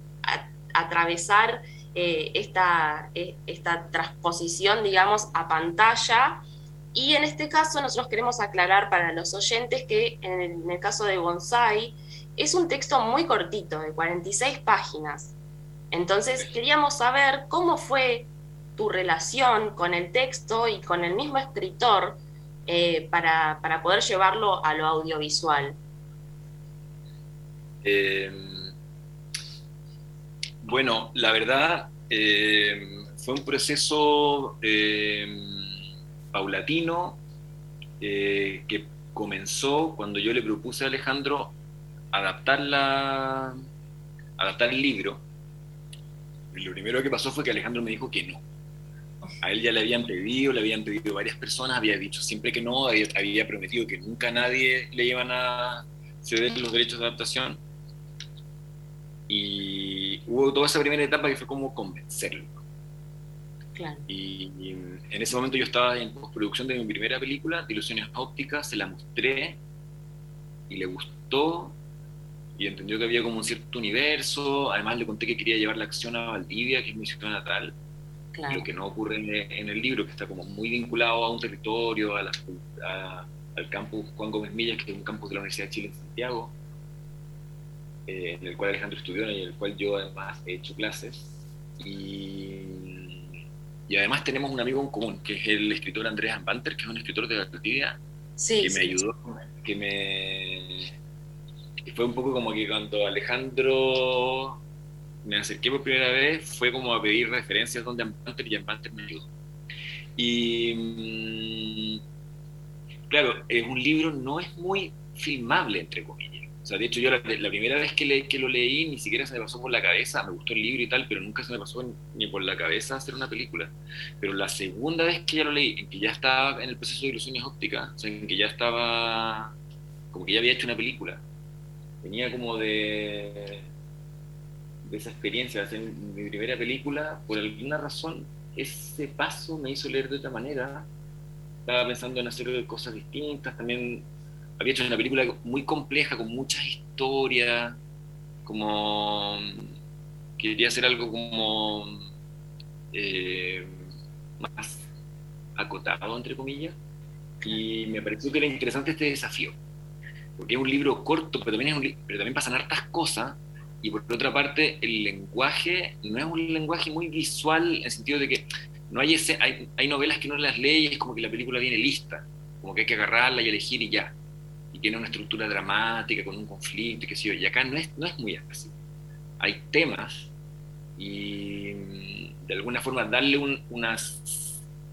atravesar esta, esta transposición, digamos, a pantalla y en este caso nosotros queremos aclarar para los oyentes que en el, caso de Bonsai es un texto muy cortito, de 46 páginas. Entonces queríamos saber cómo fue tu relación con el texto y con el mismo escritor eh, para, poder llevarlo a lo audiovisual. Em, bueno, la verdad em, fue un proceso em, paulatino eh, que comenzó cuando yo le propuse a Alejandro adaptar, la, adaptar el libro. Lo primero que pasó fue que Alejandro me dijo que no. A él ya le habían pedido, le habían pedido varias personas, había dicho siempre que no, había, había prometido que nunca a nadie le iban a ceder los derechos de adaptación. Y hubo toda esa primera etapa que fue como convencerlo y, en ese momento yo estaba en postproducción de mi primera película, de Ilusiones Ópticas, se la mostré y le gustó y entendió que había como un cierto universo. Además le conté que quería llevar la acción a Valdivia, que es mi ciudad natal. Lo que no ocurre en, el libro, que está como muy vinculado a un territorio, a al campus Juan Gómez Millas, que es un campus de la Universidad de Chile en Santiago, eh, en el cual Alejandro estudió y en el cual yo además he hecho clases. Y y además tenemos un amigo en común, que es el escritor Andrés Ambanter, que es un escritor de Valdivia, que me ayudó, que me... fue un poco como que cuando Alejandro me acerqué por primera vez, fue como a pedir referencias donde Ambanter y Ambanter me ayudó. Y mm, claro, es un libro no es muy filmable, entre comillas. De hecho, yo la, primera vez que, lo leí ni siquiera se me pasó por la cabeza, me gustó el libro y tal, pero nunca se me pasó ni por la cabeza hacer una película. Pero la segunda vez que ya lo leí, en que ya estaba en el proceso de ilusiones ópticas, o sea, en que ya estaba, como que ya había hecho una película, venía como de esa experiencia de hacer mi primera película, por alguna razón, ese paso me hizo leer de otra manera. Estaba pensando en hacer cosas distintas, también había hecho una película muy compleja, con muchas historias, como quería hacer algo como eh, más acotado, entre comillas, y me pareció que era interesante este desafío, porque es un libro corto, pero también, es un pero también pasan hartas cosas, y por otra parte, el lenguaje no es un lenguaje muy visual, en el sentido de que no hay, ese, hay, hay novelas que no las lees, es como que la película viene lista, como que hay que agarrarla y elegir y ya tiene una estructura dramática, con un conflicto, y qué sé yo, y acá no es, no es muy así. Hay temas y mm, de alguna forma darle una,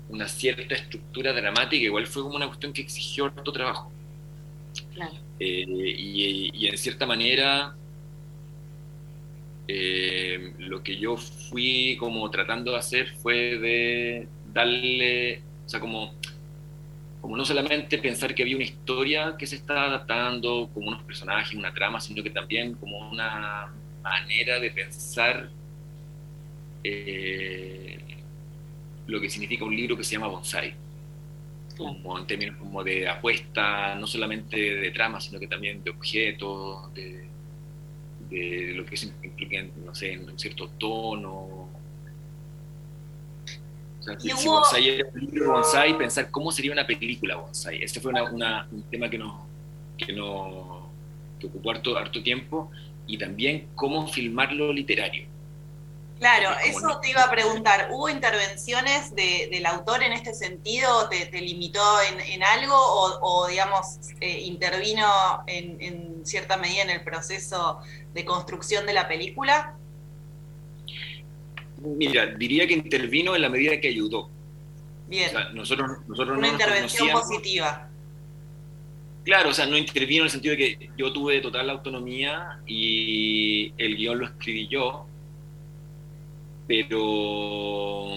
una cierta estructura dramática igual fue como una cuestión que exigió harto trabajo. Eh, y, en cierta manera eh, lo que yo fui como tratando de hacer fue de darle, o sea, como como no solamente pensar que había una historia que se está adaptando, como unos personajes, una trama, sino que también como una manera de pensar eh, lo que significa un libro que se llama Bonsai. Como en términos como de apuesta, no solamente de trama, sino que también de objetos, de, lo que implica, no sé, un cierto tono. O sea, Y si, hubo- Bonsai era un libro Bonsai, pensar cómo sería una película Bonsai. Este fue una- una- un tema que nos, que nos que ocupó harto, harto tiempo y también cómo filmarlo literario. Claro, eso te iba a preguntar. ¿Hubo intervenciones de- del autor en este sentido? ¿Te, te limitó en, en algo o, o, digamos, eh, intervino en, en cierta medida en el proceso de construcción de la película? Mira, diría que intervino en la medida que ayudó. Bien, O sea, nosotros, nosotros una no intervención positiva. Claro, o sea, no intervino en el sentido de que yo tuve total autonomía y el guion lo escribí yo, pero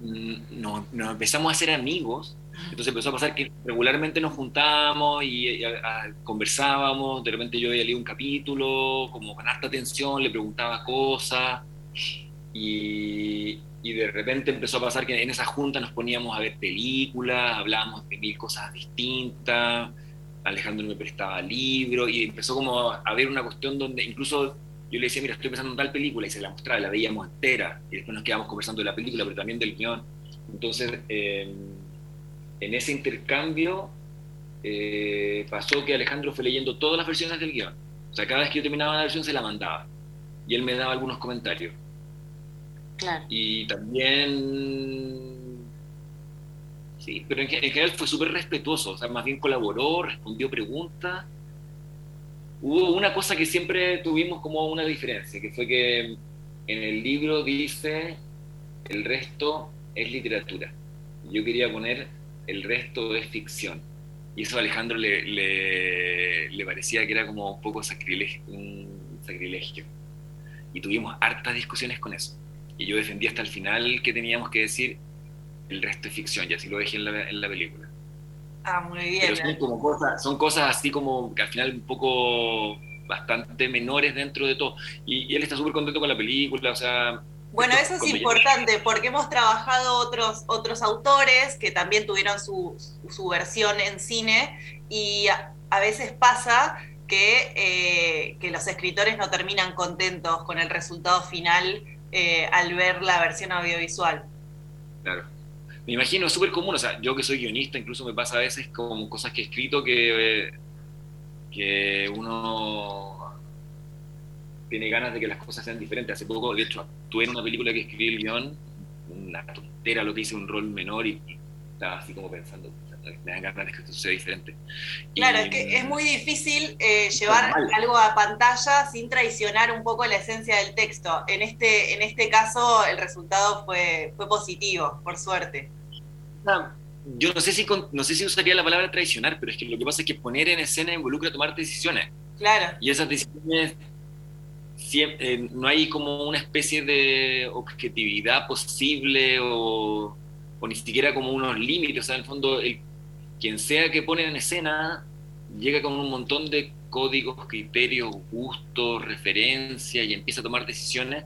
mm, no- nos empezamos a hacer amigos, entonces empezó a pasar que regularmente nos juntábamos y, y a- a- conversábamos, de repente yo había leído un capítulo, como con harta atención, le preguntaba cosas y, y de repente empezó a pasar que en esa junta nos poníamos a ver películas, hablábamos de mil cosas distintas, Alejandro me prestaba libros y empezó como a haber una cuestión donde incluso yo le decía, mira, estoy pensando en tal película y se la mostraba, la veíamos entera y después nos quedamos conversando de la película, pero también del guion. Entonces, eh, en ese intercambio eh, pasó que Alejandro fue leyendo todas las versiones del guion. O sea, cada vez que yo terminaba una versión se la mandaba y él me daba algunos comentarios. Y también. Sí, pero en, gen- en general fue súper respetuoso, o sea, más bien colaboró, respondió preguntas. Hubo una cosa que siempre tuvimos como una diferencia, que fue que en el libro dice el resto es literatura. Yo quería poner el resto es ficción. Y eso a Alejandro le, le, le parecía que era como un poco sacrilegio, un sacrilegio. Y tuvimos hartas discusiones con eso. Y yo defendí hasta el final que teníamos que decir el resto es ficción, y así lo dejé en la, en la película. Ah, muy bien. Pero son como cosas, son cosas así como que al final un poco bastante menores dentro de todo. Y, y él está súper contento con la película, o sea... Bueno, esto- eso es ya- importante porque hemos trabajado otros, otros autores que también tuvieron su, su versión en cine y a, a veces pasa que, eh, que los escritores no terminan contentos con el resultado final eh, al ver la versión audiovisual. Claro. Me imagino, es súper común, o sea, yo que soy guionista, incluso me pasa a veces con cosas que he escrito que, que uno tiene ganas de que las cosas sean diferentes. Hace poco, de hecho, actué en una película que escribí el guion, una tontera lo que hice un rol menor y estaba así como pensando, me dan ganas de que esto sea diferente. Claro, Y- es que es muy difícil eh, llevar algo a pantalla sin traicionar un poco la esencia del texto. En este, en este caso el resultado fue, fue positivo, por suerte. Ah, Yo no sé, si con- no sé si usaría la palabra traicionar, pero es que lo que pasa es que poner en escena involucra tomar decisiones. Claro. Y esas decisiones, siempre, eh, no hay como una especie de objetividad posible o, o ni siquiera como unos límites. O sea, en el fondo, el, quien sea que pone en escena llega con un montón de códigos, criterios, gustos, referencias y empieza a tomar decisiones.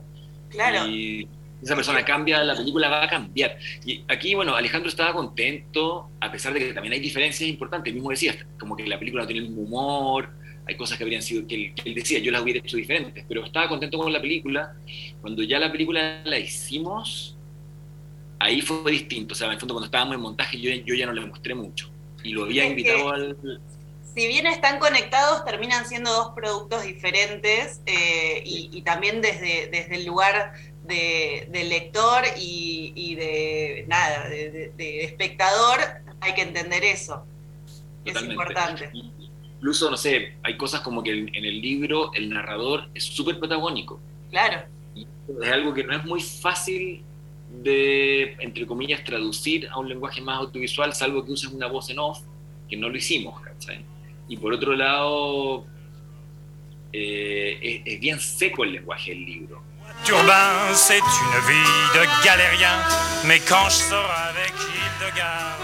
Claro. Y esa persona cambia, la película va a cambiar. Y aquí, bueno, Alejandro estaba contento, a pesar de que también hay diferencias importantes. Él mismo decía, como que la película no tiene el mismo humor, hay cosas que habrían sido, que él, que él decía, yo las hubiera hecho diferentes, pero estaba contento con la película. Cuando ya la película la hicimos, ahí fue distinto. O sea, en el fondo, cuando estábamos en montaje, yo, yo ya no le mostré mucho. Y lo había Es invitado al. Si bien están conectados, terminan siendo dos productos diferentes eh, y, y también desde, desde el lugar de, del lector y, y de nada, de, de- de espectador, hay que entender eso. Es importante. Incluso, no sé, hay cosas como que en el libro el narrador es súper protagónico. Claro. es algo que no es muy fácil de, entre comillas, traducir a un lenguaje más audiovisual, salvo que uses una voz en off, que no lo hicimos, ¿cachai? Y por otro lado, eh, es, es bien seco el lenguaje del libro.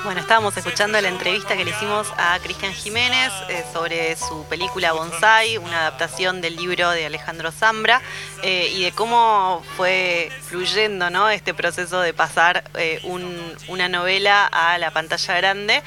Bueno, estábamos escuchando la entrevista que le hicimos a Cristian Jiménez eh, sobre su película Bonsai, una adaptación del libro de Alejandro Zambra, eh, y de cómo fue fluyendo ¿no? este proceso de pasar eh, un- una novela a la pantalla grande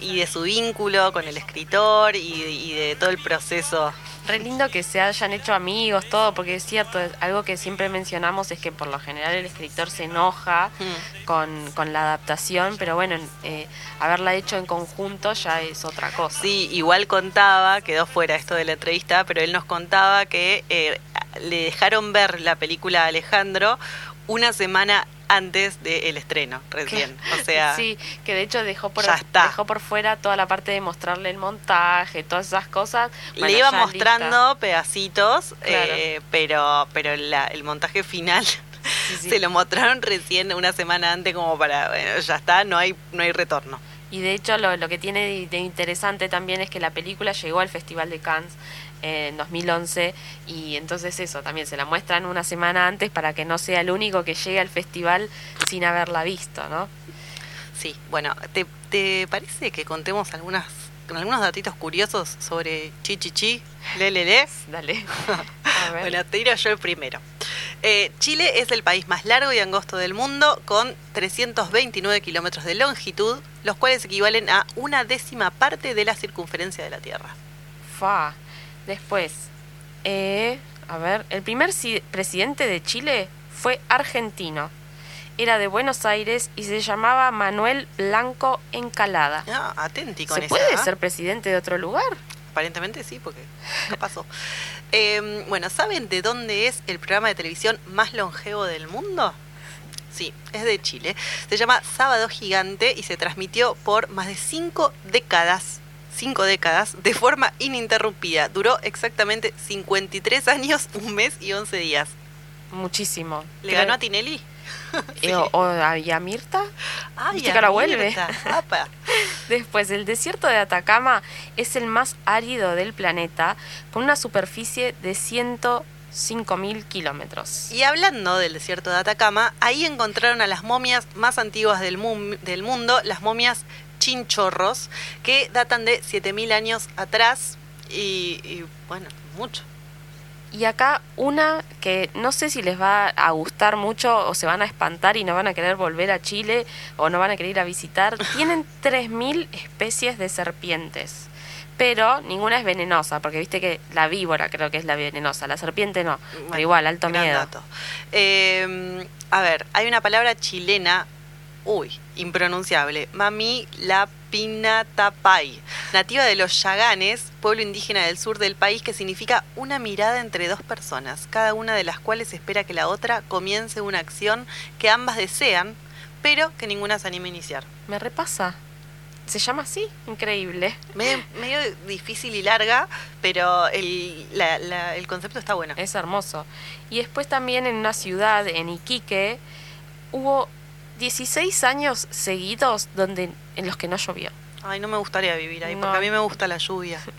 y de su vínculo con el escritor y de todo el proceso Re lindo que se hayan hecho amigos, todo, porque es cierto, algo que siempre mencionamos es que por lo general el escritor se enoja Mm. con, con la adaptación, pero bueno, eh, haberla hecho en conjunto ya es otra cosa. Sí, igual contaba, quedó fuera esto de la entrevista, pero él nos contaba que eh, le dejaron ver la película a Alejandro una semana antes del estreno, recién. O sea, sí, que de hecho dejó por, dejó por fuera toda la parte de mostrarle el montaje, todas esas cosas. le Bueno, iba ya mostrando pedacitos, Claro. eh, pero, pero la- el montaje final *laughs* se lo mostraron recién una semana antes como para, bueno, ya está, no hay, no hay retorno. Y de hecho lo, lo que tiene de, de interesante también es que la película llegó al Festival de Cannes en 2011 y entonces eso, también se la muestran una semana antes para que no sea el único que llegue al festival sin haberla visto, ¿no? Sí, bueno, ¿te, te parece que contemos algunas algunos datitos curiosos sobre Chichichi, Lelele? *laughs* Dale. *laughs* bueno, te yo el primero. Eh, Chile es el país más largo y angosto del mundo, con 329 kilómetros de longitud, los cuales equivalen a una décima parte de la circunferencia de la Tierra. Fa. Después, eh, a ver, el primer si- presidente de Chile fue argentino. Era de Buenos Aires y se llamaba Manuel Blanco Encalada. Ah, atenti con ¿Se esa, puede ser presidente de otro lugar? Aparentemente sí, porque no pasó. *laughs* Eh, bueno, ¿saben de dónde es el programa de televisión más longevo del mundo? Sí, es de Chile. Se llama Sábado Gigante y se transmitió por más de cinco décadas. Cinco décadas de forma ininterrumpida. Duró exactamente 53 años, *laughs* un mes y 11 días. Muchísimo. ¿Le Creo- ganó a Tinelli? *laughs* Eh, o, y a Mirta. Ay, ¿Viste a que ahora vuelve? Apa. *laughs* Después, el desierto de Atacama es el más árido del planeta, con una superficie de 105 mil kilómetros. Y hablando del desierto de Atacama, ahí encontraron a las momias más antiguas del, mu- del mundo, las momias chinchorros, que datan de 7.000 años atrás y, y, bueno, mucho. Y acá una que no sé si les va a gustar mucho o se van a espantar y no van a querer volver a Chile o no van a querer ir a visitar. *laughs* Tienen 3.000 especies de serpientes. Pero ninguna es venenosa, porque viste que la víbora creo que es la venenosa, la serpiente no. Pero igual, alto miedo. Eh, a ver, hay una palabra chilena, uy, impronunciable, mami la pinatapay, nativa de los Yaganes, pueblo indígena del sur del país, que significa una mirada entre dos personas, cada una de las cuales espera que la otra comience una acción que ambas desean, pero que ninguna se anime a iniciar. Me repasa. Se llama así, increíble. Medio, medio difícil y larga, pero el, la- la- el concepto está bueno. Es hermoso. Y después también en una ciudad, en Iquique, hubo 16 años seguidos donde en los que no llovió. Ay, no me gustaría vivir ahí, No. porque a mí me gusta la lluvia. *laughs*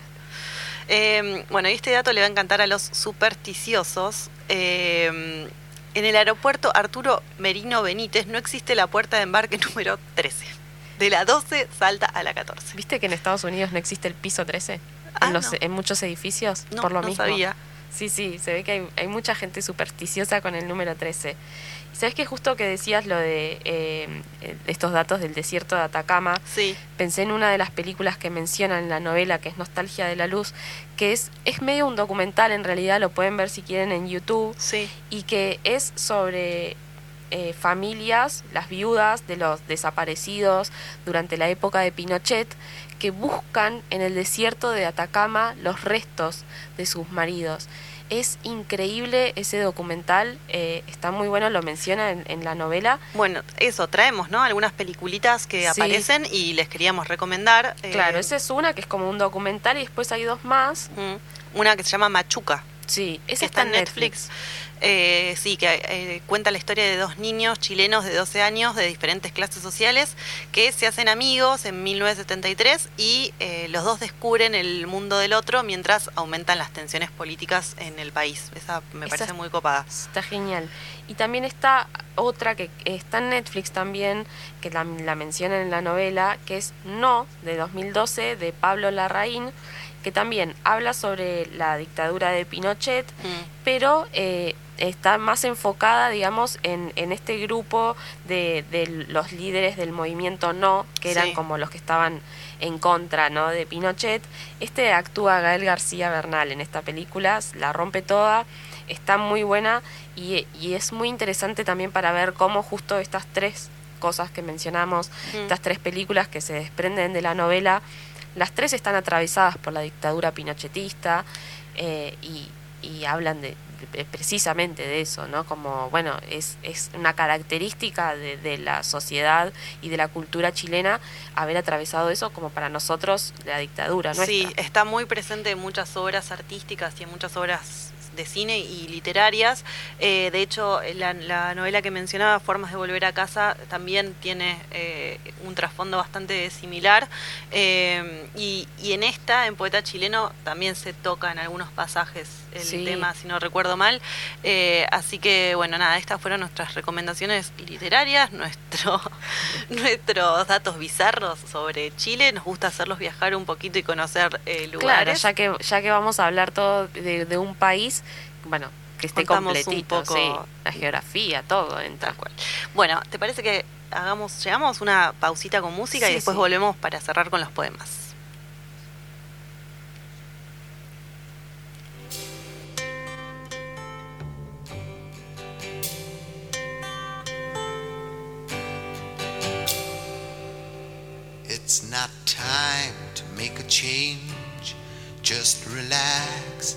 Eh, bueno, y este dato le va a encantar a los supersticiosos. Eh, en el aeropuerto Arturo Merino Benítez no existe la puerta de embarque *laughs* número 13. De la 12 salta a la 14. ¿Viste que en Estados Unidos no existe el piso 13? Ah, en, los- no. en muchos edificios, No, por lo no mismo. sabía. Sí, sí, se ve que hay, hay mucha gente supersticiosa con el número 13. Sabes que justo que decías lo de eh, eh, estos datos del desierto de Atacama, Sí. pensé en una de las películas que mencionan en la novela, que es Nostalgia de la Luz, que es, es medio un documental, en realidad lo pueden ver si quieren en YouTube, Sí. y que es sobre eh, familias, las viudas de los desaparecidos durante la época de Pinochet, que buscan en el desierto de Atacama los restos de sus maridos. Es increíble ese documental, eh, está muy bueno, lo menciona en, en la novela. Bueno, eso, traemos, ¿no? Algunas peliculitas que Sí. aparecen y les queríamos recomendar. eh, Claro, esa es una que es como un documental y después hay dos más. mm, Una que se llama Machuca. Sí, esa está en Netflix. Eh, sí, que eh, cuenta la historia de dos niños chilenos de 12 años de diferentes clases sociales que se hacen amigos en 1973 y eh, los dos descubren el mundo del otro mientras aumentan las tensiones políticas en el país. Esa me Esa parece muy copada. Está genial. Y también está otra que está en Netflix también, que la, la mencionan en la novela, que es No, de 2012, de Pablo Larraín, que también habla sobre la dictadura de Pinochet, Mm. pero eh, está más enfocada, digamos, en, en este grupo de, de los líderes del movimiento no, que eran Sí. como los que estaban en contra ¿no? de Pinochet. Este actúa Gael García Bernal en esta película, la rompe toda, está muy buena y, y es muy interesante también para ver cómo justo estas tres cosas que mencionamos, Mm. estas tres películas que se desprenden de la novela, las tres están atravesadas por la dictadura pinochetista eh, y, y hablan de, de- precisamente de eso, ¿no? Como, bueno, es, es una característica de, de la sociedad y de la cultura chilena haber atravesado eso como para nosotros la dictadura nuestra. Sí, está muy presente en muchas obras artísticas y en muchas obras de cine y literarias. Eh, de hecho, la, la novela que mencionaba, Formas de Volver a Casa, también tiene eh, un trasfondo bastante similar. Eh, y, y en esta, en Poeta Chileno, también se toca en algunos pasajes el Sí. tema, si no recuerdo mal. Así que, bueno, nada, estas fueron nuestras recomendaciones literarias, *laughs* nuestro, *laughs* nuestros datos bizarros sobre Chile. Nos gusta hacerlos viajar un poquito y conocer eh, Claro, lugares. ya que, ya que vamos a hablar todo de, de un país, bueno, que esté Contamos un completito, poco- sí, la geografía, todo entra. Bueno, ¿te parece que hagamos, llegamos una pausita con música y después sí. volvemos para cerrar con los poemas? It's not time to make a change. Just relax,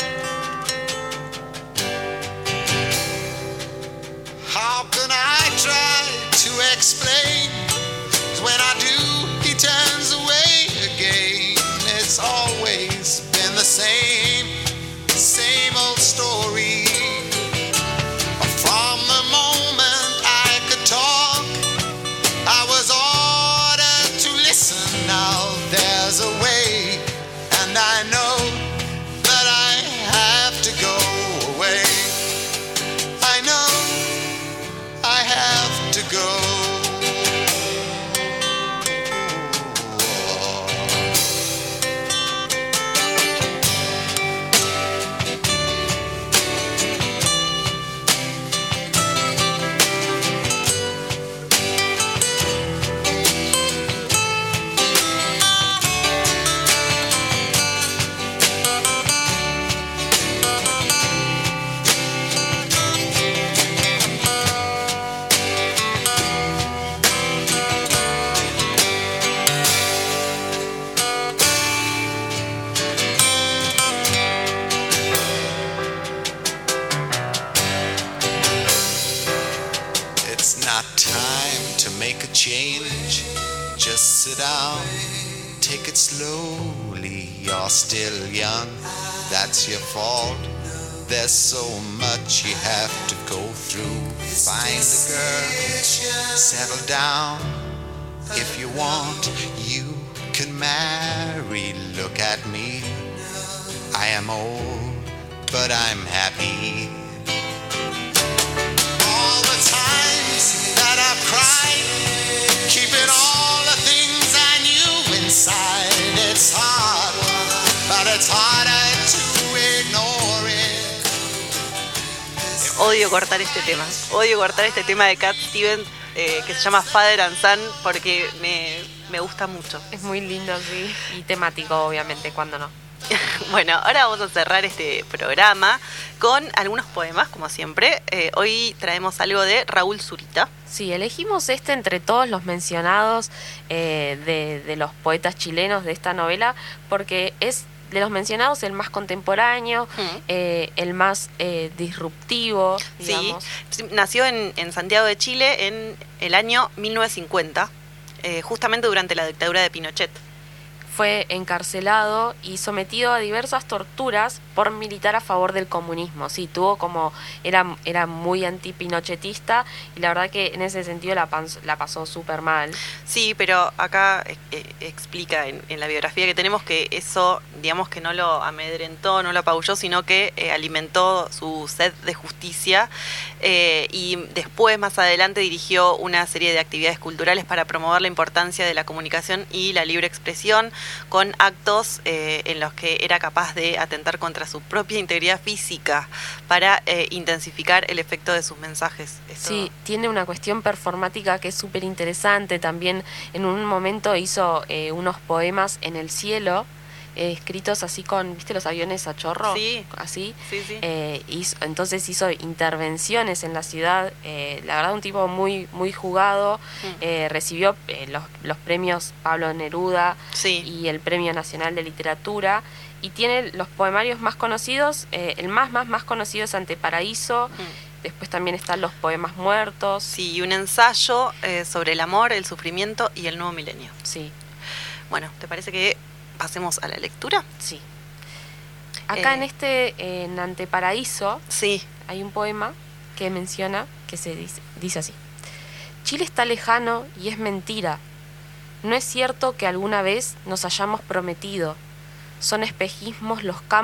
How can I try to explain? 'Cause when I do, he turns away again. It's always you want, you can marry. Look at me. I am old, but I'm happy. All the times that I've cried, keeping all the things I knew inside. It's hard, but it's harder to ignore it. Odio cortar este tema. Odio cortar este tema de Cat Stevens eh, que se llama Father and Son porque me, me gusta mucho. Es muy lindo, sí. Y temático, obviamente, cuando no. *laughs* Bueno, ahora vamos a cerrar este programa con algunos poemas, como siempre. Eh, hoy traemos algo de Raúl Zurita. Sí, elegimos este entre todos los mencionados eh, de, de los poetas chilenos de esta novela porque es de los mencionados el más contemporáneo, eh, el más eh, disruptivo, digamos. Sí, nació en, en Santiago de Chile en el año 1950, eh, justamente durante la dictadura de Pinochet. Fue encarcelado y sometido a diversas torturas por militar a favor del comunismo. Sí, tuvo como. Era, era muy antipinochetista y la verdad que en ese sentido la, pan- la pasó súper mal. Sí, pero acá eh, eh, explica en, en la biografía que tenemos que eso, digamos que no lo amedrentó, no lo apabulló, sino que eh, alimentó su sed de justicia eh, y después, más adelante, dirigió una serie de actividades culturales para promover la importancia de la comunicación y la libre expresión con actos eh, en los que era capaz de atentar contra su propia integridad física para eh, intensificar el efecto de sus mensajes. Esto- Sí, tiene una cuestión performática que es súper interesante. También en un momento hizo eh, unos poemas en el cielo, eh, escritos así con, ¿viste los aviones a chorro? Sí. Así. Sí, sí. Eh, hizo- entonces hizo intervenciones en la ciudad. eh, la verdad, un tipo muy, muy jugado. Mm. recibió los, los premios Pablo Neruda Sí. y el Premio Nacional de Literatura. Y tiene los poemarios más conocidos. el más, más, más conocido es Anteparaíso. Después también están los poemas muertos. Sí, y un ensayo eh, sobre el amor, el sufrimiento y el nuevo milenio. Sí. Bueno, ¿te parece que pasemos a la lectura? Sí. Acá Eh, en este, en Anteparaíso, sí. hay un poema que menciona que se dice, dice así. Chile está lejano y es mentira. No es cierto que alguna vez nos hayamos prometido. Son espejismos los campos